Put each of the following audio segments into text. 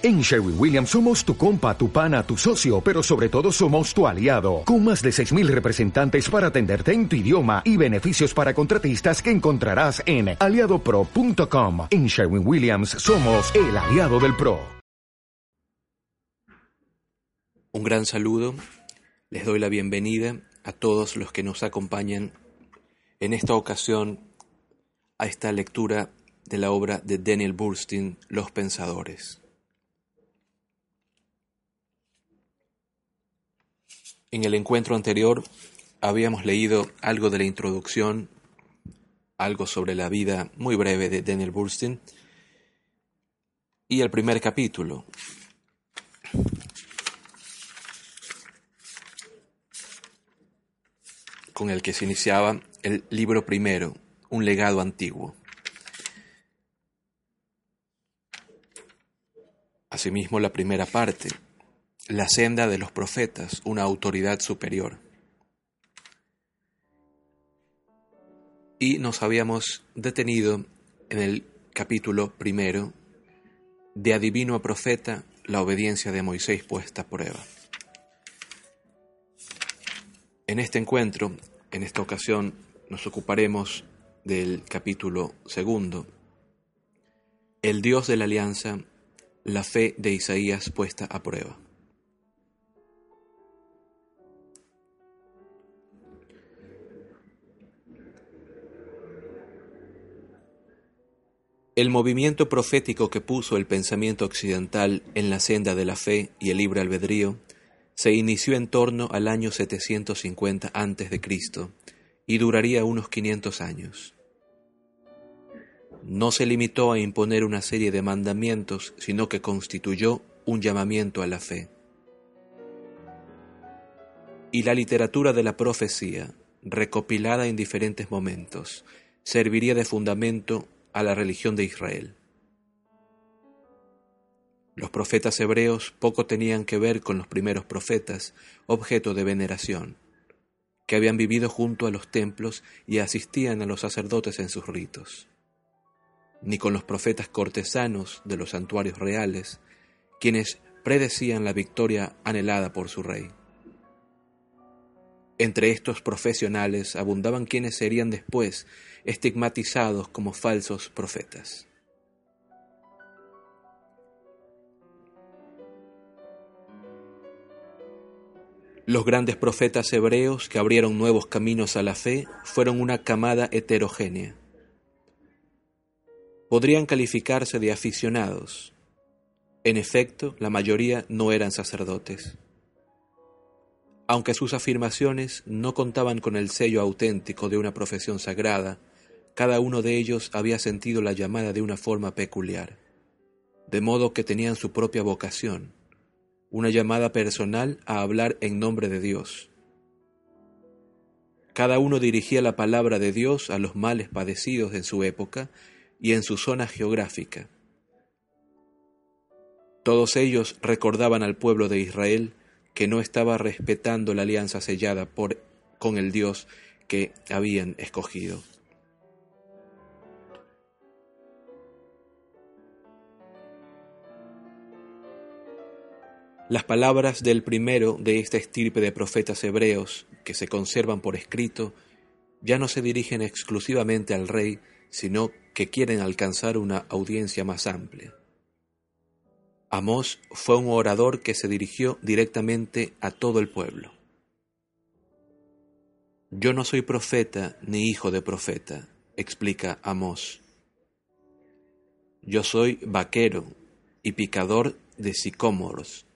En Sherwin Williams somos tu compa, tu pana, tu socio, pero sobre todo somos tu aliado, con más de 6.000 representantes para atenderte en tu idioma y beneficios para contratistas que encontrarás en aliadopro.com. En Sherwin Williams somos el aliado del PRO. Un gran saludo, les doy la bienvenida a todos los que nos acompañan en esta ocasión a esta lectura de la obra de Daniel Burstein, Los Pensadores. En el encuentro anterior habíamos leído algo de la introducción, algo sobre la vida muy breve de Daniel Burstein y el primer capítulo. con el que se iniciaba el libro primero, Un legado antiguo. Asimismo, la primera parte, la senda de los profetas, una autoridad superior. Y nos habíamos detenido en el capítulo primero, de adivino a profeta, la obediencia de Moisés puesta a prueba. En este encuentro, en esta ocasión, nos ocuparemos del capítulo segundo, el Dios de la alianza, la fe de Isaías puesta a prueba. El movimiento profético que puso el pensamiento occidental en la senda de la fe y el libre albedrío se inició en torno al año 750 a.C. y duraría unos 500 años. No se limitó a imponer una serie de mandamientos, sino que constituyó un llamamiento a la fe. Y la literatura de la profecía, recopilada en diferentes momentos, serviría de fundamento a la religión de Israel. Los profetas hebreos poco tenían que ver con los primeros profetas, objeto de veneración, que habían vivido junto a los templos y asistían a los sacerdotes en sus ritos, ni con los profetas cortesanos de los santuarios reales, quienes predecían la victoria anhelada por su rey. Entre estos profesionales abundaban quienes serían después estigmatizados como falsos profetas. Los grandes profetas hebreos que abrieron nuevos caminos a la fe fueron una camada heterogénea. Podrían calificarse de aficionados. En efecto, la mayoría no eran sacerdotes. Aunque sus afirmaciones no contaban con el sello auténtico de una profesión sagrada, cada uno de ellos había sentido la llamada de una forma peculiar, de modo que tenían su propia vocación, una llamada personal a hablar en nombre de Dios. Cada uno dirigía la palabra de Dios a los males padecidos en su época y en su zona geográfica. Todos ellos recordaban al pueblo de Israel que no estaba respetando la alianza sellada por, con el Dios que habían escogido. Las palabras del primero de esta estirpe de profetas hebreos, que se conservan por escrito, ya no se dirigen exclusivamente al rey, sino que quieren alcanzar una audiencia más amplia. Amós fue un orador que se dirigió directamente a todo el pueblo. Yo no soy profeta ni hijo de profeta, explica Amós. Yo soy vaquero y picador de sicómoros.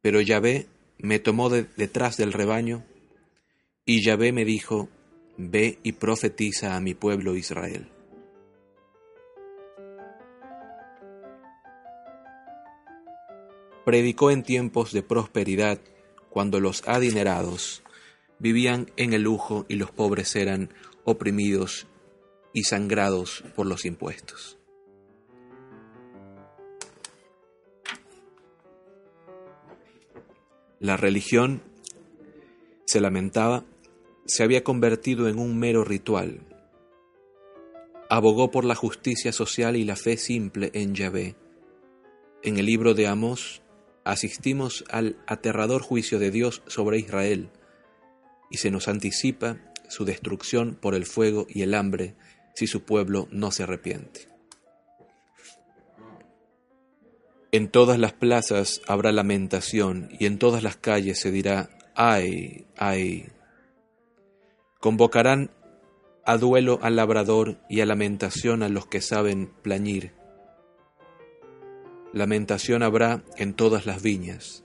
Pero Yahvé me tomó de detrás del rebaño, y Yahvé me dijo, Ve y profetiza a mi pueblo Israel. Predicó en tiempos de prosperidad, cuando los adinerados vivían en el lujo y los pobres eran oprimidos y sangrados por los impuestos. La religión, se lamentaba, se había convertido en un mero ritual. abogó por la justicia social y la fe simple en Yahvé. En el libro de Amós asistimos al aterrador juicio de Dios sobre Israel y se nos anticipa su destrucción por el fuego y el hambre si su pueblo no se arrepiente. En todas las plazas habrá lamentación y en todas las calles se dirá, ay, ay. Convocarán a duelo al labrador y a lamentación a los que saben plañir. Lamentación habrá en todas las viñas,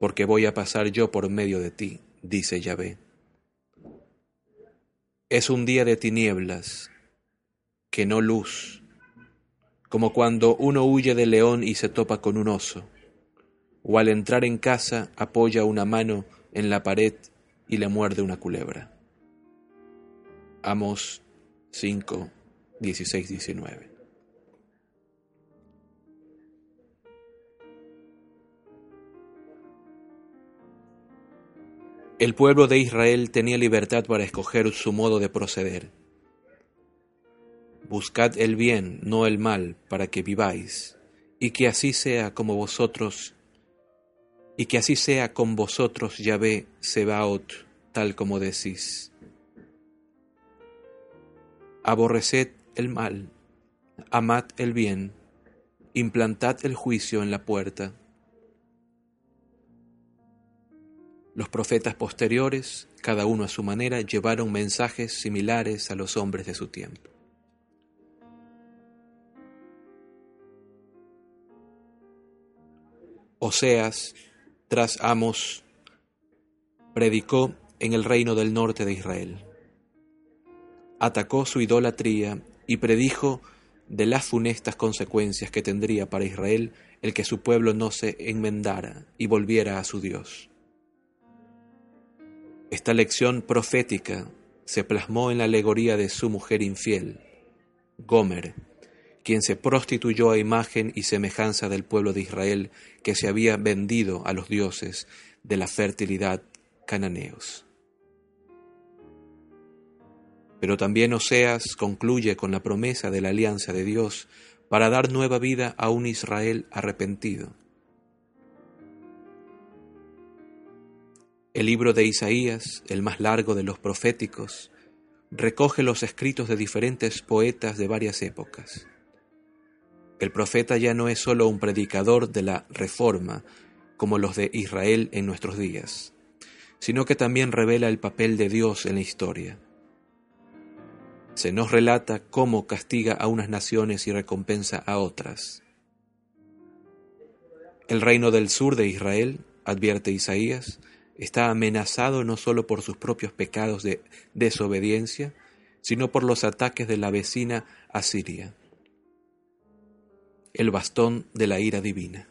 porque voy a pasar yo por medio de ti, dice Yahvé. Es un día de tinieblas, que no luz, como cuando uno huye del león y se topa con un oso, o al entrar en casa apoya una mano en la pared y le muerde una culebra. Amos 5, 16, 19. El pueblo de Israel tenía libertad para escoger su modo de proceder. Buscad el bien, no el mal, para que viváis, y que así sea como vosotros, y que así sea con vosotros, Yahvé Sebaot, tal como decís aborreced el mal, amad el bien, implantad el juicio en la puerta. Los profetas posteriores, cada uno a su manera, llevaron mensajes similares a los hombres de su tiempo. Oseas, tras Amos, predicó en el reino del norte de Israel atacó su idolatría y predijo de las funestas consecuencias que tendría para Israel el que su pueblo no se enmendara y volviera a su Dios. Esta lección profética se plasmó en la alegoría de su mujer infiel, Gomer, quien se prostituyó a imagen y semejanza del pueblo de Israel que se había vendido a los dioses de la fertilidad cananeos. Pero también Oseas concluye con la promesa de la alianza de Dios para dar nueva vida a un Israel arrepentido. El libro de Isaías, el más largo de los proféticos, recoge los escritos de diferentes poetas de varias épocas. El profeta ya no es sólo un predicador de la reforma, como los de Israel en nuestros días, sino que también revela el papel de Dios en la historia se nos relata cómo castiga a unas naciones y recompensa a otras. El reino del sur de Israel, advierte Isaías, está amenazado no solo por sus propios pecados de desobediencia, sino por los ataques de la vecina Asiria, el bastón de la ira divina.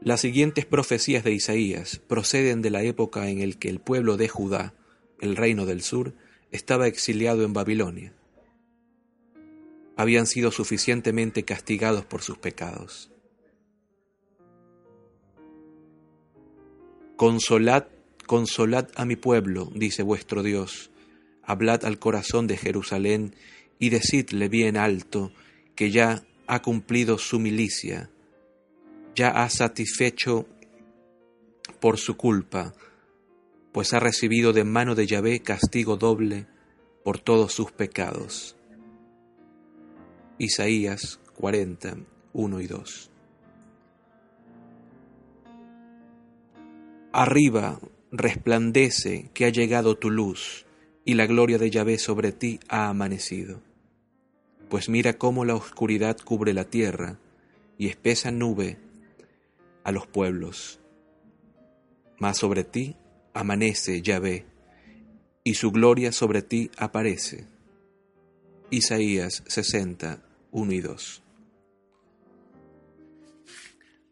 Las siguientes profecías de Isaías proceden de la época en la que el pueblo de Judá, el reino del sur, estaba exiliado en Babilonia. Habían sido suficientemente castigados por sus pecados. Consolad, consolad a mi pueblo, dice vuestro Dios, hablad al corazón de Jerusalén y decidle bien alto que ya ha cumplido su milicia ya ha satisfecho por su culpa, pues ha recibido de mano de Yahvé castigo doble por todos sus pecados. Isaías 40, 1 y 2. Arriba resplandece que ha llegado tu luz, y la gloria de Yahvé sobre ti ha amanecido. Pues mira cómo la oscuridad cubre la tierra, y espesa nube a los pueblos. Mas sobre ti amanece Yahvé, y su gloria sobre ti aparece. Isaías 60, 1 y 2.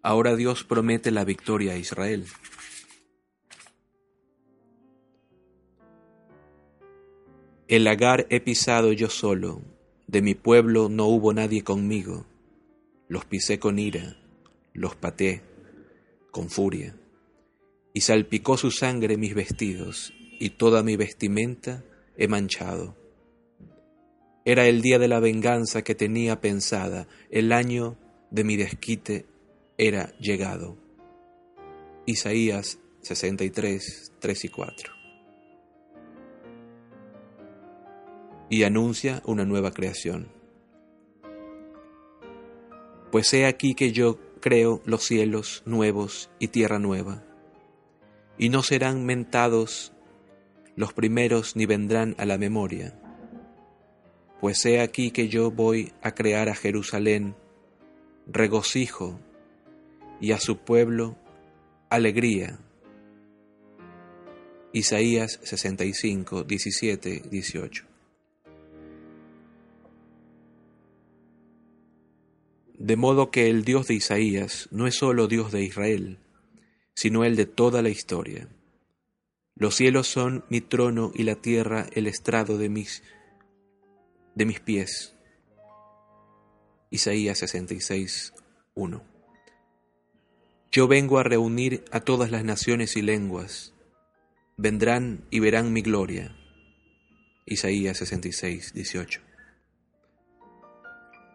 Ahora Dios promete la victoria a Israel. El lagar he pisado yo solo, de mi pueblo no hubo nadie conmigo. Los pisé con ira, los paté con furia, y salpicó su sangre mis vestidos, y toda mi vestimenta he manchado. Era el día de la venganza que tenía pensada, el año de mi desquite era llegado. Isaías 63, 3 y 4. Y anuncia una nueva creación. Pues he aquí que yo creo los cielos nuevos y tierra nueva, y no serán mentados los primeros ni vendrán a la memoria. Pues he aquí que yo voy a crear a Jerusalén regocijo y a su pueblo alegría. Isaías 65, 17, 18. De modo que el Dios de Isaías no es solo Dios de Israel, sino el de toda la historia. Los cielos son mi trono y la tierra el estrado de mis, de mis pies. Isaías 66, 1. Yo vengo a reunir a todas las naciones y lenguas. Vendrán y verán mi gloria. Isaías 66, 18.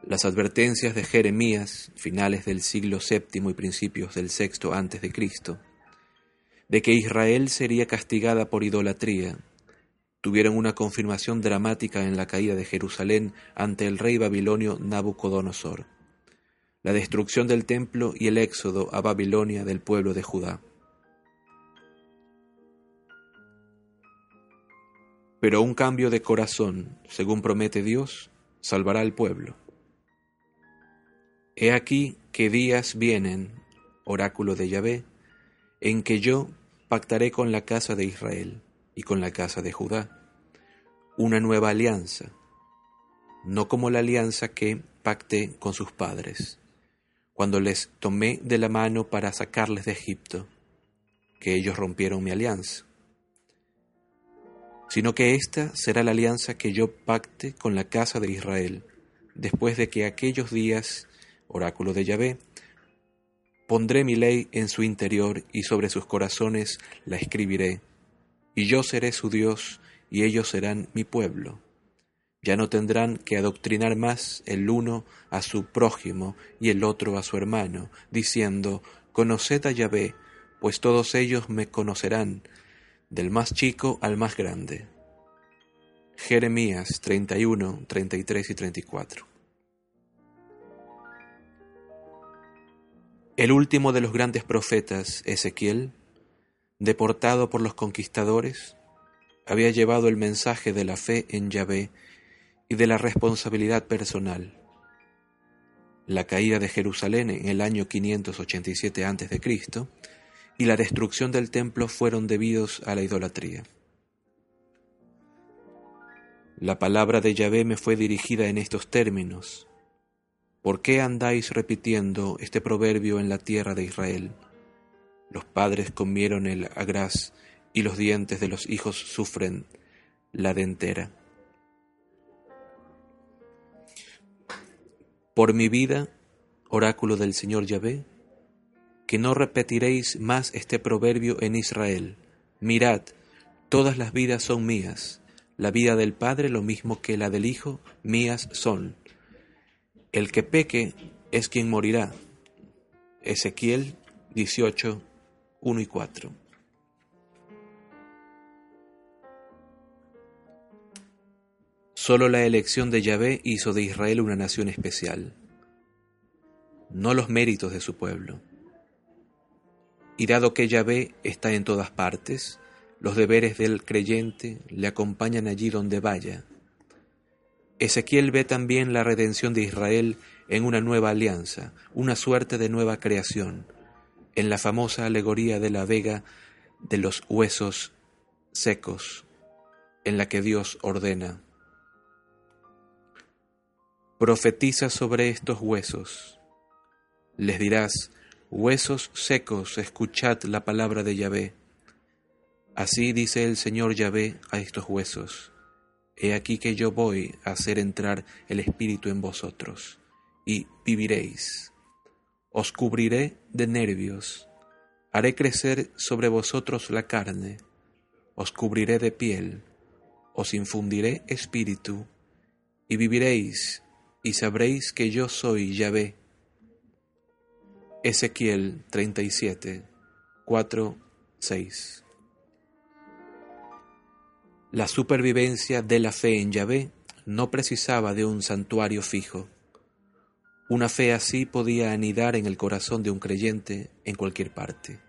Las advertencias de Jeremías, finales del siglo VII y principios del VI antes de Cristo, de que Israel sería castigada por idolatría, tuvieron una confirmación dramática en la caída de Jerusalén ante el rey babilonio Nabucodonosor, la destrucción del templo y el éxodo a Babilonia del pueblo de Judá. Pero un cambio de corazón, según promete Dios, salvará al pueblo. He aquí que días vienen, oráculo de Yahvé, en que yo pactaré con la casa de Israel y con la casa de Judá una nueva alianza, no como la alianza que pacté con sus padres, cuando les tomé de la mano para sacarles de Egipto, que ellos rompieron mi alianza, sino que esta será la alianza que yo pacte con la casa de Israel, después de que aquellos días, oráculo de Yahvé, Pondré mi ley en su interior y sobre sus corazones la escribiré, y yo seré su Dios y ellos serán mi pueblo. Ya no tendrán que adoctrinar más el uno a su prójimo y el otro a su hermano, diciendo, Conoced a Yahvé, pues todos ellos me conocerán, del más chico al más grande. Jeremías 31, 33 y 34. El último de los grandes profetas, Ezequiel, deportado por los conquistadores, había llevado el mensaje de la fe en Yahvé y de la responsabilidad personal. La caída de Jerusalén en el año 587 a.C. y la destrucción del templo fueron debidos a la idolatría. La palabra de Yahvé me fue dirigida en estos términos. ¿Por qué andáis repitiendo este proverbio en la tierra de Israel? Los padres comieron el agraz y los dientes de los hijos sufren la dentera. Por mi vida, oráculo del Señor Yahvé, que no repetiréis más este proverbio en Israel. Mirad, todas las vidas son mías, la vida del Padre lo mismo que la del Hijo, mías son. El que peque es quien morirá. Ezequiel 18, 1 y 4. Solo la elección de Yahvé hizo de Israel una nación especial, no los méritos de su pueblo. Y dado que Yahvé está en todas partes, los deberes del creyente le acompañan allí donde vaya, Ezequiel ve también la redención de Israel en una nueva alianza, una suerte de nueva creación, en la famosa alegoría de la vega de los huesos secos, en la que Dios ordena. Profetiza sobre estos huesos. Les dirás, huesos secos, escuchad la palabra de Yahvé. Así dice el Señor Yahvé a estos huesos He aquí que yo voy a hacer entrar el Espíritu en vosotros, y viviréis. Os cubriré de nervios, haré crecer sobre vosotros la carne, os cubriré de piel, os infundiré espíritu, y viviréis, y sabréis que yo soy Yahvé. Ezequiel 37, 4, 6. La supervivencia de la fe en Yahvé no precisaba de un santuario fijo. Una fe así podía anidar en el corazón de un creyente en cualquier parte.